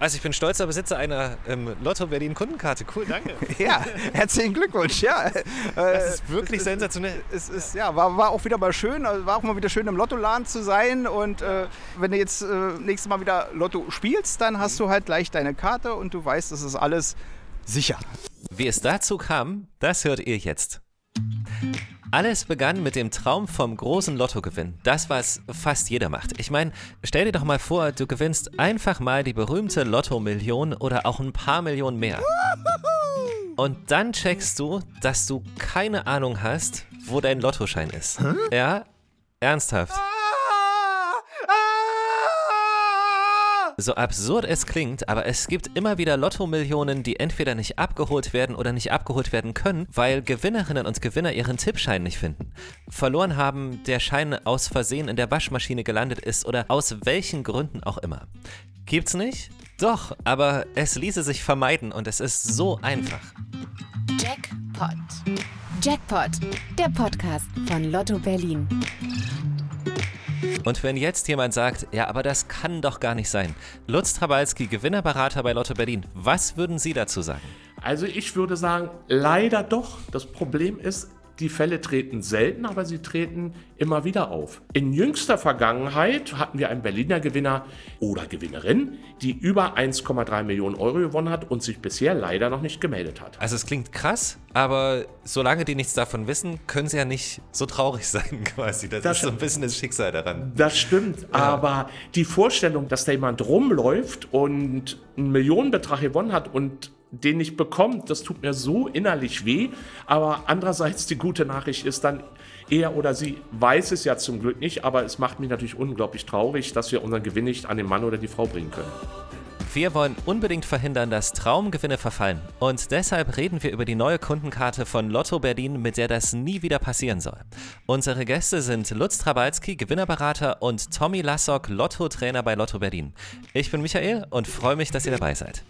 Also ich bin stolzer Besitzer einer ähm, Lotto Berlin Kundenkarte. Cool, danke. ja, herzlichen Glückwunsch. Ja, das ist wirklich sensationell. Es ist ja war, war auch wieder mal schön, also war auch mal wieder schön im Lottoladen zu sein und äh, wenn du jetzt äh, nächstes Mal wieder Lotto spielst, dann hast du halt gleich deine Karte und du weißt, das ist alles sicher. Wie es dazu kam, das hört ihr jetzt. Alles begann mit dem Traum vom großen Lottogewinn. Das, was fast jeder macht. Ich meine, stell dir doch mal vor, du gewinnst einfach mal die berühmte Lotto-Million oder auch ein paar Millionen mehr. Und dann checkst du, dass du keine Ahnung hast, wo dein Lottoschein ist. Ja, ernsthaft. So absurd es klingt, aber es gibt immer wieder Lotto-Millionen, die entweder nicht abgeholt werden oder nicht abgeholt werden können, weil Gewinnerinnen und Gewinner ihren Tippschein nicht finden. Verloren haben, der Schein aus Versehen in der Waschmaschine gelandet ist oder aus welchen Gründen auch immer. Gibt's nicht? Doch, aber es ließe sich vermeiden und es ist so einfach. Jackpot. Jackpot, der Podcast von Lotto Berlin. Und wenn jetzt jemand sagt, ja, aber das kann doch gar nicht sein. Lutz Trabalski, Gewinnerberater bei Lotto Berlin, was würden Sie dazu sagen? Also ich würde sagen, leider doch. Das Problem ist, die Fälle treten selten, aber sie treten immer wieder auf. In jüngster Vergangenheit hatten wir einen Berliner Gewinner oder Gewinnerin, die über 1,3 Millionen Euro gewonnen hat und sich bisher leider noch nicht gemeldet hat. Also es klingt krass, aber solange die nichts davon wissen, können sie ja nicht so traurig sein quasi. Das, das ist so ein bisschen das Schicksal daran. Das stimmt, ja. aber die Vorstellung, dass da jemand rumläuft und einen Millionenbetrag gewonnen hat und den nicht bekommt, das tut mir so innerlich weh. Aber andererseits die gute Nachricht ist dann, er oder sie weiß es ja zum Glück nicht, aber es macht mich natürlich unglaublich traurig, dass wir unseren Gewinn nicht an den Mann oder die Frau bringen können. Wir wollen unbedingt verhindern, dass Traumgewinne verfallen. Und deshalb reden wir über die neue Kundenkarte von Lotto Berlin, mit der das nie wieder passieren soll. Unsere Gäste sind Lutz Trabalski, Gewinnerberater und Tommy Lassock, Lotto-Trainer bei Lotto Berlin. Ich bin Michael und freue mich, dass ihr dabei seid.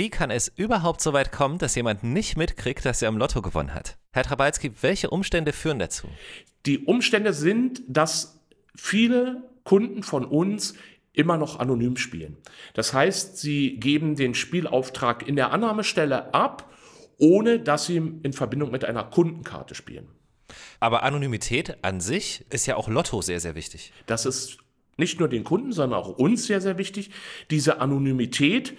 Wie kann es überhaupt so weit kommen, dass jemand nicht mitkriegt, dass er am Lotto gewonnen hat? Herr Trabalski, welche Umstände führen dazu? Die Umstände sind, dass viele Kunden von uns immer noch anonym spielen. Das heißt, sie geben den Spielauftrag in der Annahmestelle ab, ohne dass sie in Verbindung mit einer Kundenkarte spielen. Aber Anonymität an sich ist ja auch Lotto sehr, sehr wichtig. Das ist nicht nur den Kunden, sondern auch uns sehr, sehr wichtig. Diese Anonymität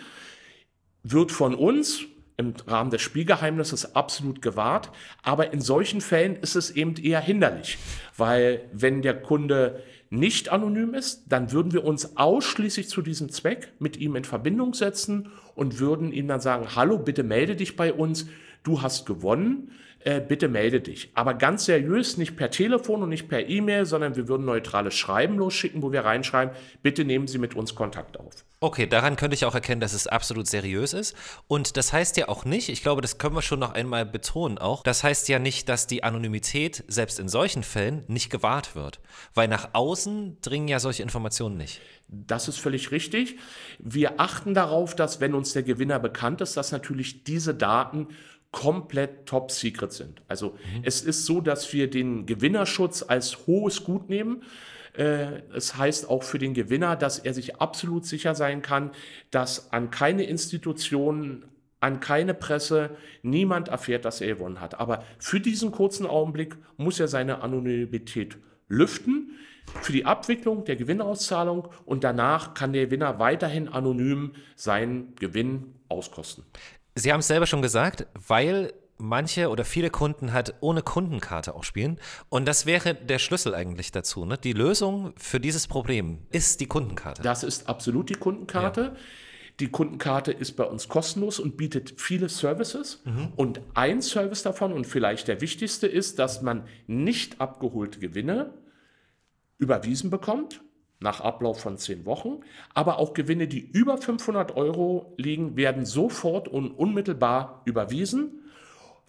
wird von uns im Rahmen des Spielgeheimnisses absolut gewahrt. Aber in solchen Fällen ist es eben eher hinderlich, weil wenn der Kunde nicht anonym ist, dann würden wir uns ausschließlich zu diesem Zweck mit ihm in Verbindung setzen und würden ihm dann sagen, hallo, bitte melde dich bei uns, du hast gewonnen äh, bitte melde dich. Aber ganz seriös, nicht per Telefon und nicht per E-Mail, sondern wir würden neutrales Schreiben losschicken, wo wir reinschreiben, bitte nehmen Sie mit uns Kontakt auf. Okay, daran könnte ich auch erkennen, dass es absolut seriös ist. Und das heißt ja auch nicht, ich glaube, das können wir schon noch einmal betonen auch, das heißt ja nicht, dass die Anonymität selbst in solchen Fällen nicht gewahrt wird. Weil nach außen dringen ja solche Informationen nicht. Das ist völlig richtig. Wir achten darauf, dass wenn uns der Gewinner bekannt ist, dass natürlich diese Daten komplett top secret sind. Also mhm. es ist so, dass wir den Gewinnerschutz als hohes Gut nehmen. Äh, es heißt auch für den Gewinner, dass er sich absolut sicher sein kann, dass an keine Institution, an keine Presse niemand erfährt, dass er gewonnen hat. Aber für diesen kurzen Augenblick muss er seine Anonymität lüften für die Abwicklung der Gewinnauszahlung und danach kann der Gewinner weiterhin anonym seinen Gewinn auskosten. Sie haben es selber schon gesagt, weil manche oder viele Kunden halt ohne Kundenkarte auch spielen. Und das wäre der Schlüssel eigentlich dazu. Ne? Die Lösung für dieses Problem ist die Kundenkarte. Das ist absolut die Kundenkarte. Ja. Die Kundenkarte ist bei uns kostenlos und bietet viele Services. Mhm. Und ein Service davon und vielleicht der wichtigste ist, dass man nicht abgeholte Gewinne überwiesen bekommt nach Ablauf von zehn Wochen. Aber auch Gewinne, die über 500 Euro liegen, werden sofort und unmittelbar überwiesen.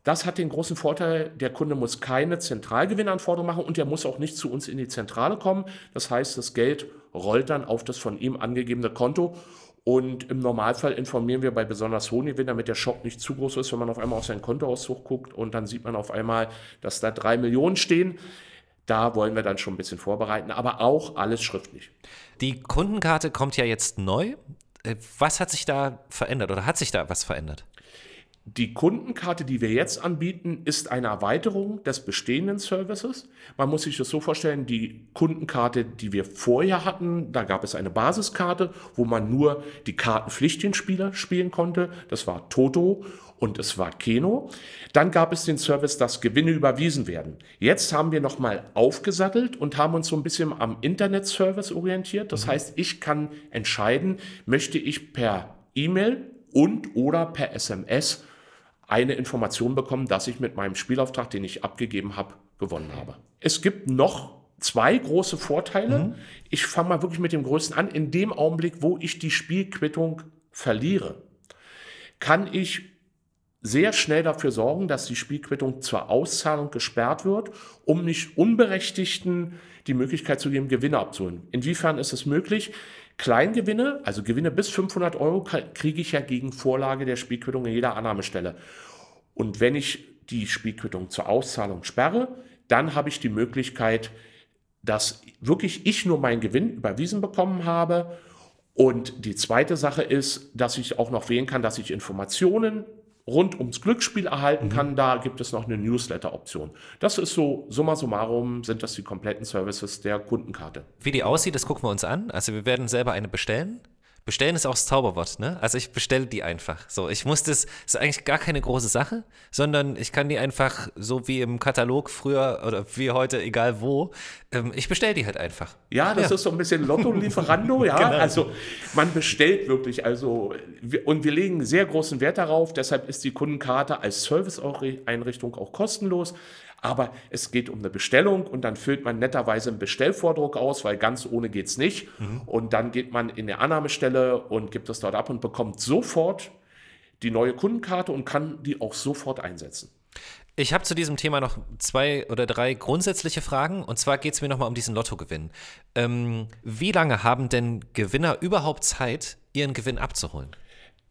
Das hat den großen Vorteil, der Kunde muss keine Zentralgewinnanforderung machen und er muss auch nicht zu uns in die Zentrale kommen. Das heißt, das Geld rollt dann auf das von ihm angegebene Konto Und im Normalfall informieren wir bei besonders hohen Gewinnen, damit der Schock nicht zu groß ist, wenn man auf einmal auf seinen Kontoauszug guckt und dann sieht man auf einmal, dass da drei Millionen stehen. Da wollen wir dann schon ein bisschen vorbereiten, aber auch alles schriftlich. Die Kundenkarte kommt ja jetzt neu. Äh, was hat sich da verändert oder hat sich da was verändert? Die Kundenkarte, die wir jetzt anbieten, ist eine Erweiterung des bestehenden Services. Man muss sich das so vorstellen, die Kundenkarte, die wir vorher hatten, da gab es eine Basiskarte, wo man nur die Kartenpflichtenspieler spielen konnte. Das war Toto und es war Keno. Dann gab es den Service, dass Gewinne überwiesen werden. Jetzt haben wir nochmal aufgesattelt und haben uns so ein bisschen am Internetservice orientiert. Das mhm. heißt, ich kann entscheiden, möchte ich per E-Mail und oder per SMS eine Information bekommen, dass ich mit meinem Spielauftrag, den ich abgegeben habe, gewonnen habe. Es gibt noch zwei große Vorteile. Mhm. Ich fange mal wirklich mit dem größten an. In dem Augenblick, wo ich die Spielquittung verliere, kann ich sehr schnell dafür sorgen, dass die Spielquittung zur Auszahlung gesperrt wird, um nicht Unberechtigten die Möglichkeit zu geben, Gewinne abzuholen. Inwiefern ist es möglich? Kleingewinne, also Gewinne bis 500 Euro, kriege ich ja gegen Vorlage der Spielquittung in jeder Annahmestelle. Und wenn ich die Spielquittung zur Auszahlung sperre, dann habe ich die Möglichkeit, dass wirklich ich nur meinen Gewinn überwiesen bekommen habe. Und die zweite Sache ist, dass ich auch noch wählen kann, dass ich Informationen rund ums Glücksspiel erhalten mhm. kann. Da gibt es noch eine Newsletter-Option. Das ist so, summa summarum sind das die kompletten Services der Kundenkarte. Wie die aussieht, das gucken wir uns an. Also wir werden selber eine bestellen. Bestellen ist auch das Zauberwort, ne? Also ich bestelle die einfach. So, ich muss das, ist eigentlich gar keine große Sache, sondern ich kann die einfach so wie im Katalog früher oder wie heute, egal wo, ähm, ich bestelle die halt einfach. Ja, das ja. ist so ein bisschen Lotto-Lieferando, ja. genau. Also man bestellt wirklich, also und wir legen sehr großen Wert darauf, deshalb ist die Kundenkarte als Serviceeinrichtung auch kostenlos. Aber es geht um eine Bestellung und dann füllt man netterweise einen Bestellvordruck aus, weil ganz ohne geht es nicht. Mhm. Und dann geht man in die Annahmestelle und gibt es dort ab und bekommt sofort die neue Kundenkarte und kann die auch sofort einsetzen. Ich habe zu diesem Thema noch zwei oder drei grundsätzliche Fragen. Und zwar geht es mir nochmal um diesen Lottogewinn. Ähm, wie lange haben denn Gewinner überhaupt Zeit, ihren Gewinn abzuholen?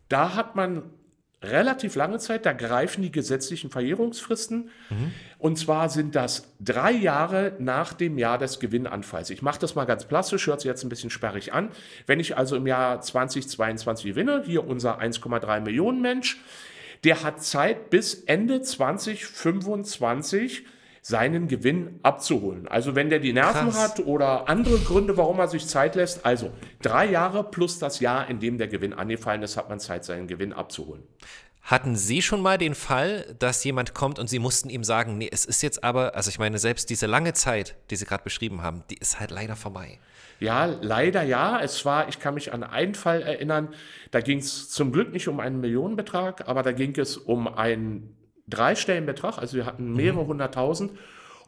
Da hat man relativ lange Zeit, da greifen die gesetzlichen Verjährungsfristen. Mhm. Und zwar sind das drei Jahre nach dem Jahr des Gewinnanfalls. Ich mache das mal ganz plastisch, hört sich jetzt ein bisschen sperrig an. Wenn ich also im Jahr 2022 gewinne, hier unser 1,3 Millionen Mensch, der hat Zeit bis Ende 2025 seinen Gewinn abzuholen. Also wenn der die Nerven Krass. hat oder andere Gründe, warum er sich Zeit lässt, also drei Jahre plus das Jahr, in dem der Gewinn angefallen ist, hat man Zeit, seinen Gewinn abzuholen. Hatten Sie schon mal den Fall, dass jemand kommt und Sie mussten ihm sagen, nee, es ist jetzt aber, also ich meine, selbst diese lange Zeit, die Sie gerade beschrieben haben, die ist halt leider vorbei. Ja, leider ja. Es war, ich kann mich an einen Fall erinnern, da ging es zum Glück nicht um einen Millionenbetrag, aber da ging es um einen Dreistellenbetrag, also wir hatten mehrere mhm. hunderttausend.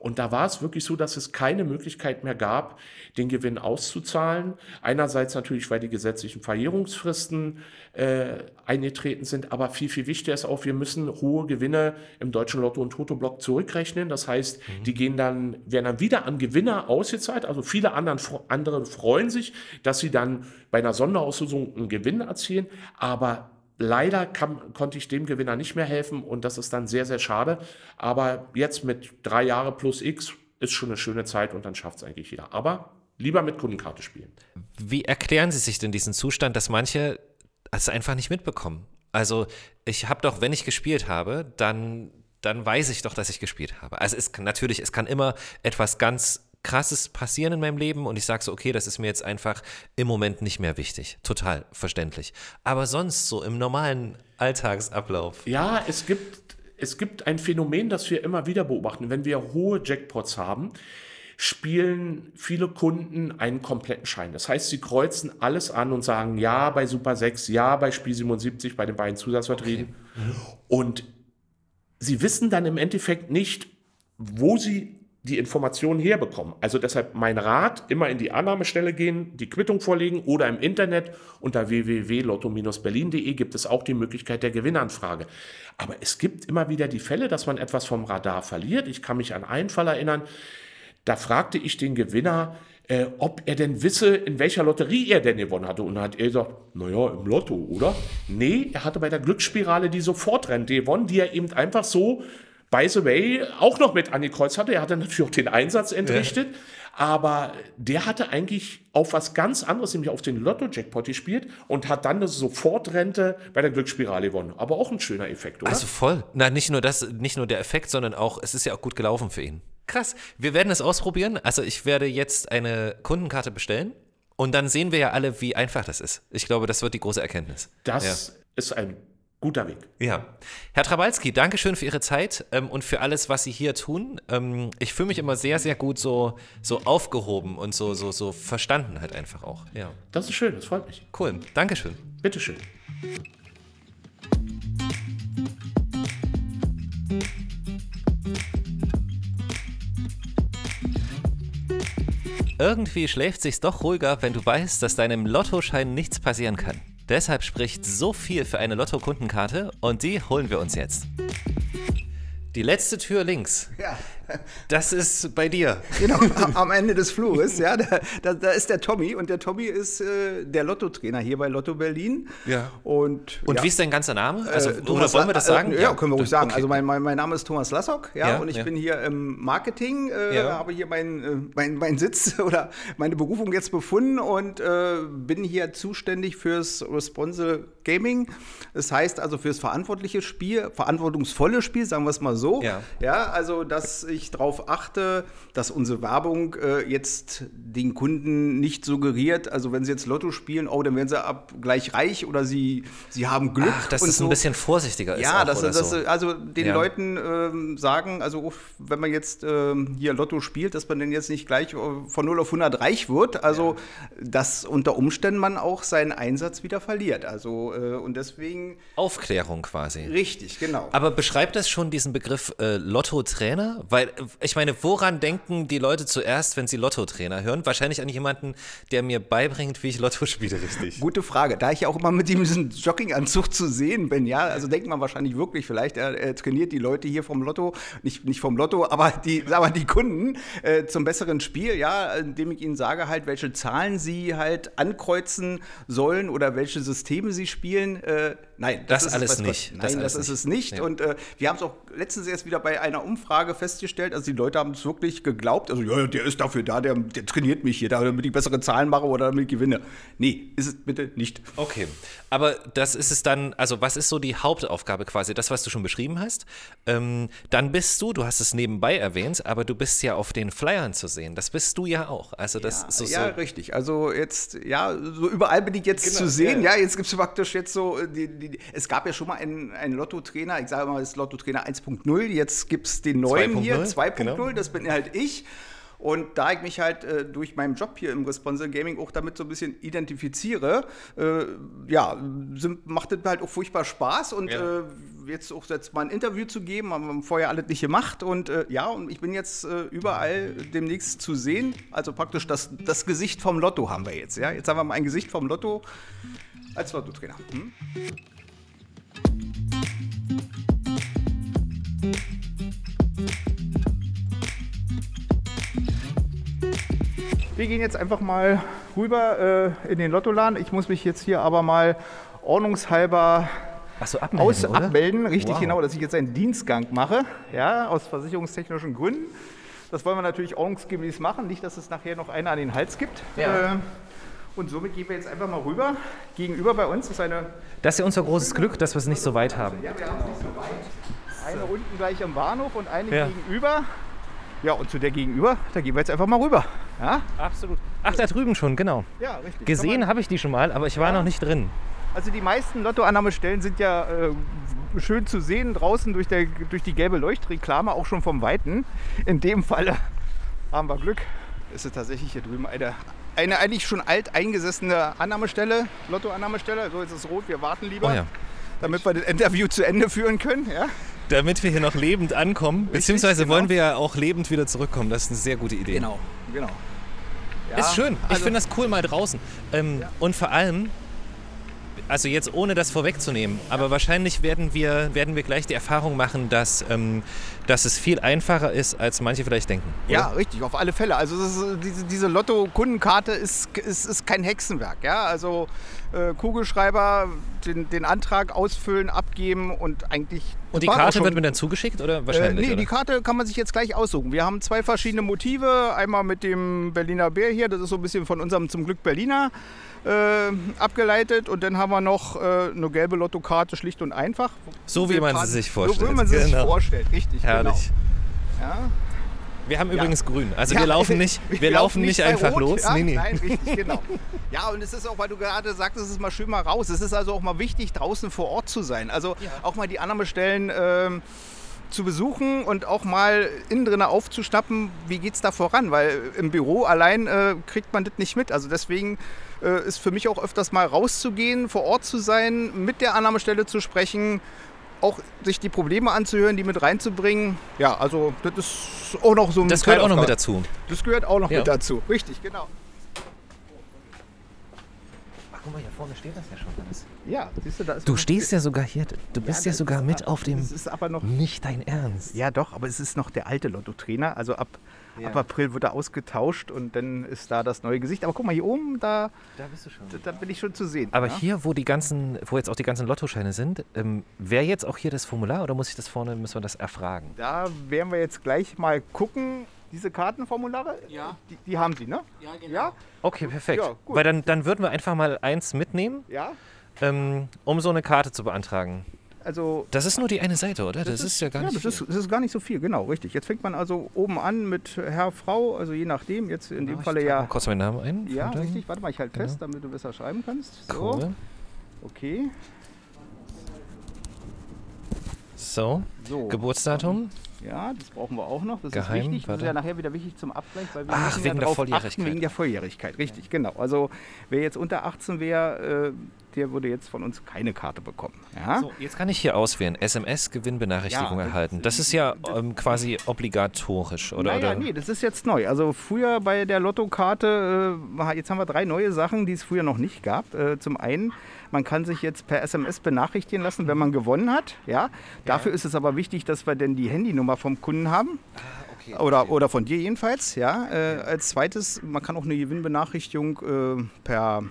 Und da war es wirklich so, dass es keine Möglichkeit mehr gab, den Gewinn auszuzahlen. Einerseits natürlich, weil die gesetzlichen Verjährungsfristen äh, eingetreten sind, aber viel, viel wichtiger ist auch, wir müssen hohe Gewinne im deutschen Lotto- und Toto-Block zurückrechnen. Das heißt, mhm. die gehen dann, werden dann wieder an Gewinner ausgezahlt. Also viele anderen, andere freuen sich, dass sie dann bei einer Sonderauslösung einen Gewinn erzielen, aber Leider kann, konnte ich dem Gewinner nicht mehr helfen und das ist dann sehr, sehr schade. Aber jetzt mit drei Jahre plus X ist schon eine schöne Zeit und dann schafft es eigentlich jeder. Aber lieber mit Kundenkarte spielen. Wie erklären Sie sich denn diesen Zustand, dass manche es einfach nicht mitbekommen? Also ich habe doch, wenn ich gespielt habe, dann, dann weiß ich doch, dass ich gespielt habe. Also es kann natürlich, es kann immer etwas ganz krasses passieren in meinem Leben und ich sage so, okay, das ist mir jetzt einfach im Moment nicht mehr wichtig. Total verständlich. Aber sonst so im normalen Alltagsablauf. Ja, es gibt, es gibt ein Phänomen, das wir immer wieder beobachten. Wenn wir hohe Jackpots haben, spielen viele Kunden einen kompletten Schein. Das heißt, sie kreuzen alles an und sagen ja bei Super 6, ja bei Spiel 77, bei den beiden Zusatzverträgen. Okay. Mhm. Und sie wissen dann im Endeffekt nicht, wo sie die Informationen herbekommen. Also deshalb mein Rat, immer in die Annahmestelle gehen, die Quittung vorlegen oder im Internet unter www.lotto-berlin.de gibt es auch die Möglichkeit der Gewinnanfrage. Aber es gibt immer wieder die Fälle, dass man etwas vom Radar verliert. Ich kann mich an einen Fall erinnern, Da fragte ich den Gewinner, äh, ob er denn wisse, in welcher Lotterie er denn gewonnen hatte. Und dann hat er gesagt, naja, im Lotto, oder? Nee, er hatte bei der Glücksspirale die Sofortrente gewonnen, die er eben einfach so, by the way, auch noch mit angekreuzt hatte. Er hatte natürlich auch den Einsatz entrichtet. Ja. Aber der hatte eigentlich auf was ganz anderes, nämlich auf den Lotto-Jackpot gespielt und hat dann eine Sofortrente bei der Glücksspirale gewonnen. Aber auch ein schöner Effekt, oder? Also voll. Na, nicht nur das, nicht nur der Effekt, sondern auch, es ist ja auch gut gelaufen für ihn. Krass. Wir werden es ausprobieren. Also ich werde jetzt eine Kundenkarte bestellen und dann sehen wir ja alle, wie einfach das ist. Ich glaube, das wird die große Erkenntnis. Das ja. ist ein guter Weg. Ja. Herr Trabalski, danke schön für Ihre Zeit ähm, und für alles, was Sie hier tun. Ähm, ich fühle mich immer sehr, sehr gut so, so aufgehoben und so, so, so verstanden halt einfach auch. Ja. Das ist schön, das freut mich. Cool. Dankeschön. Bitteschön. Irgendwie schläft sich's doch ruhiger, wenn du weißt, dass deinem Lottoschein nichts passieren kann. Deshalb spricht so viel für eine Lotto-Kundenkarte und die holen wir uns jetzt. Die letzte Tür links. Ja. Das ist bei dir. Genau, am Ende des Flures, ja. Da, da, da, ist der Tommy und der Tommy ist äh, der Lotto-Trainer hier bei Lotto Berlin. Ja. Und, und ja. wie ist dein ganzer Name? Also, äh, oder wollen wir das sagen? Äh, ja, können wir ruhig sagen. Okay. Also mein, mein, mein, Name ist Thomas Lassock, ja, ja und ich bin hier im Marketing, äh, habe hier meinen äh, mein, mein Sitz oder meine Berufung jetzt befunden und äh, bin hier zuständig fürs Responsible Gaming. Das heißt also fürs verantwortliche Spiel, verantwortungsvolle Spiel, sagen wir es mal so. Ja. ja also dass ich darauf achte, dass unsere Werbung äh, jetzt den Kunden nicht suggeriert, also wenn sie jetzt Lotto spielen, oh, dann werden sie ab gleich reich oder sie, sie haben Glück. Ach, dass es so. ein bisschen vorsichtiger ist. Ja, dass, das, so. also den ja. Leuten ähm, sagen, also wenn man jetzt ähm, hier Lotto spielt, dass man dann jetzt nicht gleich äh, von 0 auf 100 reich wird, also ja. dass unter Umständen man auch seinen Einsatz wieder verliert. Also äh, und deswegen. Aufklärung quasi. Richtig, genau. Aber beschreibt das schon diesen Begriff äh, Lotto-Trainer? Weil ich meine, woran denken die Leute zuerst, wenn sie Lotto-Trainer hören? Wahrscheinlich an jemanden, der mir beibringt, wie ich Lotto spiele, richtig. Gute Frage. Da ich ja auch immer mit diesem Jogginganzug zu sehen bin, ja, also denkt man wahrscheinlich wirklich, vielleicht er, er trainiert die Leute hier vom Lotto, nicht, nicht vom Lotto, aber die, aber die Kunden äh, zum besseren Spiel, ja, indem ich ihnen sage halt, welche Zahlen sie halt ankreuzen sollen oder welche Systeme sie spielen. Äh, nein, das, das alles es, nicht. Nein, das, das ist nicht. es nicht. Ja. Und äh, wir haben es auch letztens erst wieder bei einer Umfrage festgestellt, also die Leute haben es wirklich geglaubt, also ja, der ist dafür da, der, der trainiert mich hier, damit ich bessere Zahlen mache oder damit ich gewinne. Nee, ist es bitte nicht. Okay, aber das ist es dann, also was ist so die Hauptaufgabe quasi, das, was du schon beschrieben hast? Ähm, dann bist du, du hast es nebenbei erwähnt, aber du bist ja auf den Flyern zu sehen. Das bist du ja auch. Also das ja, so, ja, richtig. Also jetzt, ja, so überall bin ich jetzt genau, zu sehen. Ja, ja jetzt gibt es praktisch jetzt so, äh, die, die, es gab ja schon mal einen, einen Lotto-Trainer, ich sage mal, das Lotto-Trainer 1.0, jetzt gibt es den neuen hier, 2.0, genau. das bin halt ich. Und da ich mich halt äh, durch meinen Job hier im Responsive Gaming auch damit so ein bisschen identifiziere, äh, ja, sind, macht das halt auch furchtbar Spaß und ja. äh, jetzt auch jetzt mal ein Interview zu geben, haben wir vorher alles nicht gemacht und äh, ja, und ich bin jetzt äh, überall demnächst zu sehen, also praktisch das, das Gesicht vom Lotto haben wir jetzt, ja, jetzt haben wir mal ein Gesicht vom Lotto als Lotto-Trainer. Hm? Wir gehen jetzt einfach mal rüber äh, in den Lottoladen. Ich muss mich jetzt hier aber mal ordnungshalber so, abmelden, aus, abmelden. Richtig wow. genau, dass ich jetzt einen Dienstgang mache, ja, aus versicherungstechnischen Gründen. Das wollen wir natürlich ordnungsgemäß machen, nicht, dass es nachher noch einer an den Hals gibt. Ja. Äh, und somit gehen wir jetzt einfach mal rüber. Gegenüber bei uns ist eine. Das ist ja unser großes Glück, dass wir es nicht so weit haben. Ja, wir haben es nicht so weit. Eine unten gleich am Bahnhof und eine ja. gegenüber. Ja, und zu der gegenüber, da gehen wir jetzt einfach mal rüber. Ja? Absolut. Ach, da drüben schon, genau. Ja, richtig. Gesehen habe ich die schon mal, aber ich war ja. noch nicht drin. Also die meisten Lottoannahmestellen sind ja äh, schön zu sehen draußen durch, der, durch die gelbe Leuchtreklame, auch schon vom Weiten. In dem Fall haben wir Glück. Ist es tatsächlich hier drüben eine eine eigentlich schon alt eingesessene Annahmestelle, Lottoannahmestelle. So, jetzt ist es rot, wir warten lieber, oh ja. damit wir das Interview zu Ende führen können. Ja? Damit wir hier noch lebend ankommen, Richtig, beziehungsweise genau. wollen wir ja auch lebend wieder zurückkommen. Das ist eine sehr gute Idee. Genau, genau. Ja, ist schön. Ich also, finde das cool mal draußen. Ähm, ja. Und vor allem, also jetzt ohne das vorwegzunehmen, aber wahrscheinlich werden wir, werden wir gleich die Erfahrung machen, dass, ähm, dass es viel einfacher ist, als manche vielleicht denken. Oder? Ja, richtig, auf alle Fälle. Also ist, diese, diese Lotto-Kundenkarte ist, ist, ist kein Hexenwerk. Ja? Also äh, Kugelschreiber, den, den Antrag ausfüllen, abgeben und eigentlich. Und die Karte wird mir dann zugeschickt oder wahrscheinlich? Äh, nee, oder? die Karte kann man sich jetzt gleich aussuchen. Wir haben zwei verschiedene Motive. Einmal mit dem Berliner Bär hier, das ist so ein bisschen von unserem zum Glück Berliner äh, abgeleitet. Und dann haben wir noch äh, eine gelbe Lottokarte, schlicht und einfach. So wie man sie sich vorstellt. So wie man sie genau. sich vorstellt, richtig. Herrlich. Genau. Ja. Wir haben übrigens ja. grün. Also ja, wir laufen nicht, wir, wir laufen nicht, einfach Rot, los. Ja? Nee, nee. Nein, richtig, genau. Ja, und es ist auch, weil du gerade sagst, es ist mal schön mal raus. Es ist also auch mal wichtig, draußen vor Ort zu sein. Also auch mal die anderen Stellen ähm, zu besuchen und auch mal innen drin aufzuschnappen, wie geht es da voran? Weil im Büro allein äh, kriegt man das nicht mit. Also deswegen äh, ist für mich auch öfters mal rauszugehen, vor Ort zu sein, mit der Annahmestelle zu sprechen auch sich die Probleme anzuhören, die mit reinzubringen. Ja, also das ist auch noch so ein Das gehört auch noch mit dazu. Das gehört auch noch ja. mit dazu. Richtig, genau. Guck mal, hier vorne steht das ja schon alles. Ja, siehst du, da ist Du stehst ja sogar hier, du bist ja, ja sogar mit auf dem. Das ist aber noch. Nicht dein Ernst. Ja, doch, aber es ist noch der alte Lotto-Trainer. Also ab ja. Ab April wird er ausgetauscht und dann ist da das neue Gesicht. Aber guck mal, hier oben, da, da, bist du schon. da, da bin ich schon zu sehen. Aber ja? hier, wo die ganzen, wo jetzt auch die ganzen Lottoscheine sind, ähm, wäre jetzt auch hier das Formular oder muss ich das vorne, müssen wir das erfragen? Da werden wir jetzt gleich mal gucken. Diese Kartenformulare, ja. die, die haben Sie, ne? Ja, genau. Ja? Okay, perfekt. Ja, Weil dann, dann würden wir einfach mal eins mitnehmen, ja? ähm, um so eine Karte zu beantragen. Also das ist nur die eine Seite, oder? Das, das ist, ist, ja gar ja, nicht das viel. Ist, das ist gar nicht so viel, genau, richtig. Jetzt fängt man also oben an mit Herr, Frau, also je nachdem. Jetzt in dem Falle ja. Kurz meinen Namen ein. Ja, richtig. Warte mal, ich halte genau. fest, damit du besser schreiben kannst. So. Cool. Okay. So. so. Geburtsdatum. Ja, das brauchen wir auch noch. Das Geheim, ist wichtig. Das ist ja nachher wieder wichtig zum Abgleich, weil wir Ach, müssen wegen ja der Volljährigkeit. Achten, wegen der Volljährigkeit, richtig, genau. Also wer jetzt unter 18 wäre, äh, der würde jetzt von uns keine Karte bekommen. Ja? So, jetzt kann ich hier auswählen, SMS-Gewinnbenachrichtigung ja, erhalten. Das ist ja ähm, quasi obligatorisch, oder? Naja, oder? nee, das ist jetzt neu. Also früher bei der Lottokarte, äh, jetzt haben wir drei neue Sachen, die es früher noch nicht gab. Äh, zum einen, man kann sich jetzt per SMS benachrichtigen lassen, wenn man gewonnen hat. Ja? Dafür ja. ist es aber wichtig, dass wir denn die Handynummer vom Kunden haben. Ah, okay, oder, oder von dir jedenfalls. Ja? Äh, als zweites, man kann auch eine Gewinnbenachrichtigung äh, per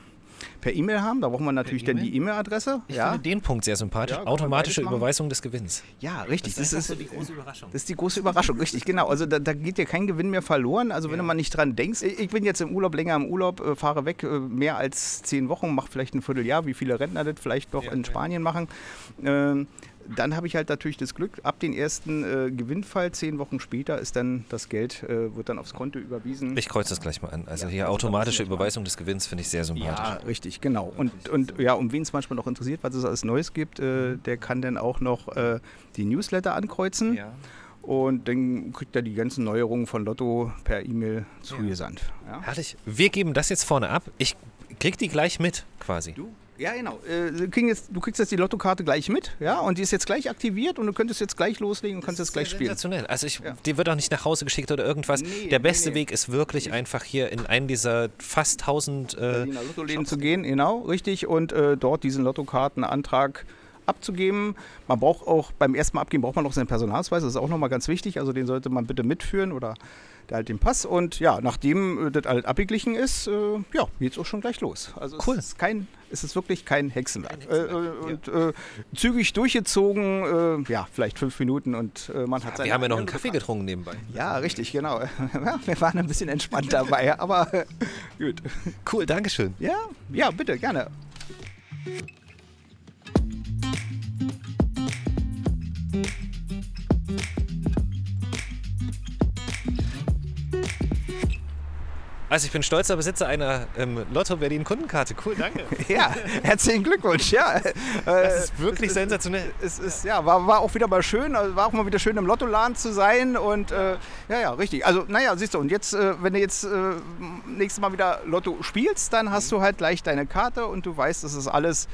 per E-Mail haben. Da brauchen wir natürlich e dann die E-Mail-Adresse. Ich ja. finde den Punkt sehr sympathisch. Ja, Automatische Überweisung des Gewinns. Ja, richtig. Das, das ist, so die große Überraschung. Das ist die große Überraschung, richtig, genau. Also da, da geht ja kein Gewinn mehr verloren. Also wenn ja. du mal nicht dran denkst, ich bin jetzt im Urlaub, länger im Urlaub, äh, fahre weg, äh, mehr als zehn Wochen, mache vielleicht ein Vierteljahr, wie viele Rentner das vielleicht noch in Spanien machen. Ähm, dann habe ich halt natürlich das Glück, ab den ersten äh, Gewinnfall, zehn Wochen später, ist dann das Geld, äh, wird dann aufs Konto überwiesen. Ich kreuze das gleich mal an. Also ja, hier automatische Überweisung des Gewinns finde ich sehr sympathisch. Ja, richtig, genau. Und, und ja, um wen es manchmal noch interessiert, was es alles Neues gibt, äh, der kann dann auch noch äh, die Newsletter ankreuzen. Ja. Und dann kriegt er die ganzen Neuerungen von Lotto per E-Mail zugesandt. Ja. Herrlich. Wir geben das jetzt vorne ab. Ich krieg die gleich mit, quasi. Du ja, genau. Äh, du, jetzt, du kriegst jetzt die Lottokarte gleich mit, ja, und die ist jetzt gleich aktiviert und du könntest jetzt gleich loslegen und kannst jetzt gleich spielen. Sensationell. Also ich, ja. die wird auch nicht nach Hause geschickt oder irgendwas. Nee, Der beste nee, nee. Weg ist wirklich nee. einfach hier in einen dieser fast 1000 äh, Lottoläden zu gehen, genau, richtig, und äh, dort diesen Lottokartenantrag abzugeben. Man braucht auch beim ersten Mal abgeben braucht man noch seinen Personalausweis, das ist auch nochmal ganz wichtig. Also den sollte man bitte mitführen oder der halt den Pass. Und ja, nachdem äh, das alles abgeglichen ist, äh, ja, geht es auch schon gleich los. Also cool. es ist, kein, es ist wirklich kein Hexenwerk. Kein Hexenwerk äh, und äh, zügig durchgezogen, äh, ja, vielleicht fünf Minuten und äh, man hat ja, Wir haben ja noch einen Kaffee getrunken nebenbei. Ja, richtig, genau. wir waren ein bisschen entspannt dabei, aber gut. Cool, Dankeschön. Ja, ja, bitte, gerne. Also ich bin stolzer Besitzer einer ähm, Lotto Berlin Kundenkarte. Cool, danke. ja, herzlichen Glückwunsch. Ja, das ist wirklich es sensationell. Es, ist, ja, war, war auch wieder mal schön, also war auch mal wieder schön im Lottoladen zu sein und äh, ja, ja, richtig. Also naja, siehst du, und jetzt, äh, wenn du jetzt äh, nächstes Mal wieder Lotto spielst, dann hast mhm. du halt gleich deine Karte und du weißt, das ist alles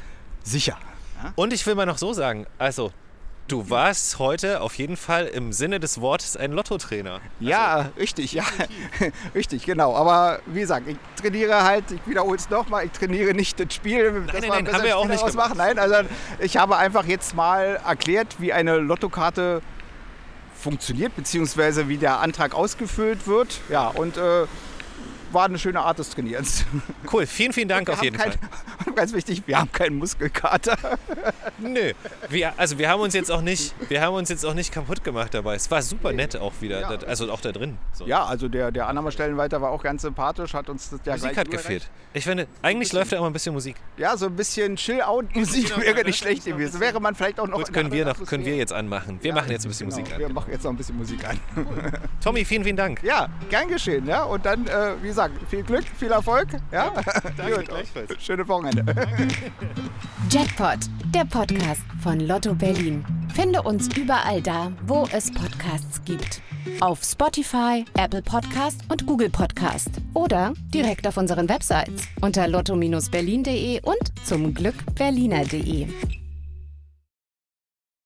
sicher. Ja? Und ich will mal noch so sagen, also du warst heute auf jeden Fall im Sinne des Wortes ein Lottotrainer. Ja, also, richtig, ja. richtig, genau. Aber wie gesagt, ich trainiere halt, ich wiederhole es nochmal, ich trainiere nicht das Spiel. Nein, nein, nein, haben wir auch nicht gemacht. Nein, also ich habe einfach jetzt mal erklärt, wie eine Lottokarte funktioniert, beziehungsweise wie der Antrag ausgefüllt wird. Ja, und äh, war eine schöne Art des Trainierens. Cool, vielen, vielen Dank auf jeden kein, Fall. Ganz wichtig, wir haben keinen Muskelkater. Nö, wir, also wir haben uns jetzt auch nicht, wir haben uns jetzt auch nicht kaputt gemacht dabei. Es war super nett auch wieder, ja. also auch da drin. So. Ja, also der, der Annahmestellenweiter war auch ganz sympathisch, hat uns das ja Musik hat gefehlt. Ich finde, eigentlich läuft ja immer ein bisschen Musik. Ja, so ein bisschen Chill-Out-Musik wäre nicht schlecht gewesen. Wäre man vielleicht auch noch. Gut, können wir, noch, können wir jetzt anmachen. Wir ja, machen jetzt ein bisschen genau, Musik an. Wir machen jetzt noch ein bisschen Musik an. Tommy, vielen, vielen Dank. Ja, gern geschehen. Ja? Und dann, äh, wie gesagt, viel Glück, viel Erfolg. Ja? Danke, gleichfalls. Schöne Wochenende. Jackpot, der Podcast von Lotto Berlin. Finde uns überall da, wo es Podcasts gibt. Auf Spotify, Apple Podcast und Google Podcast. Oder direkt auf unseren Websites unter lotto-berlin.de und zum Glück berliner.de.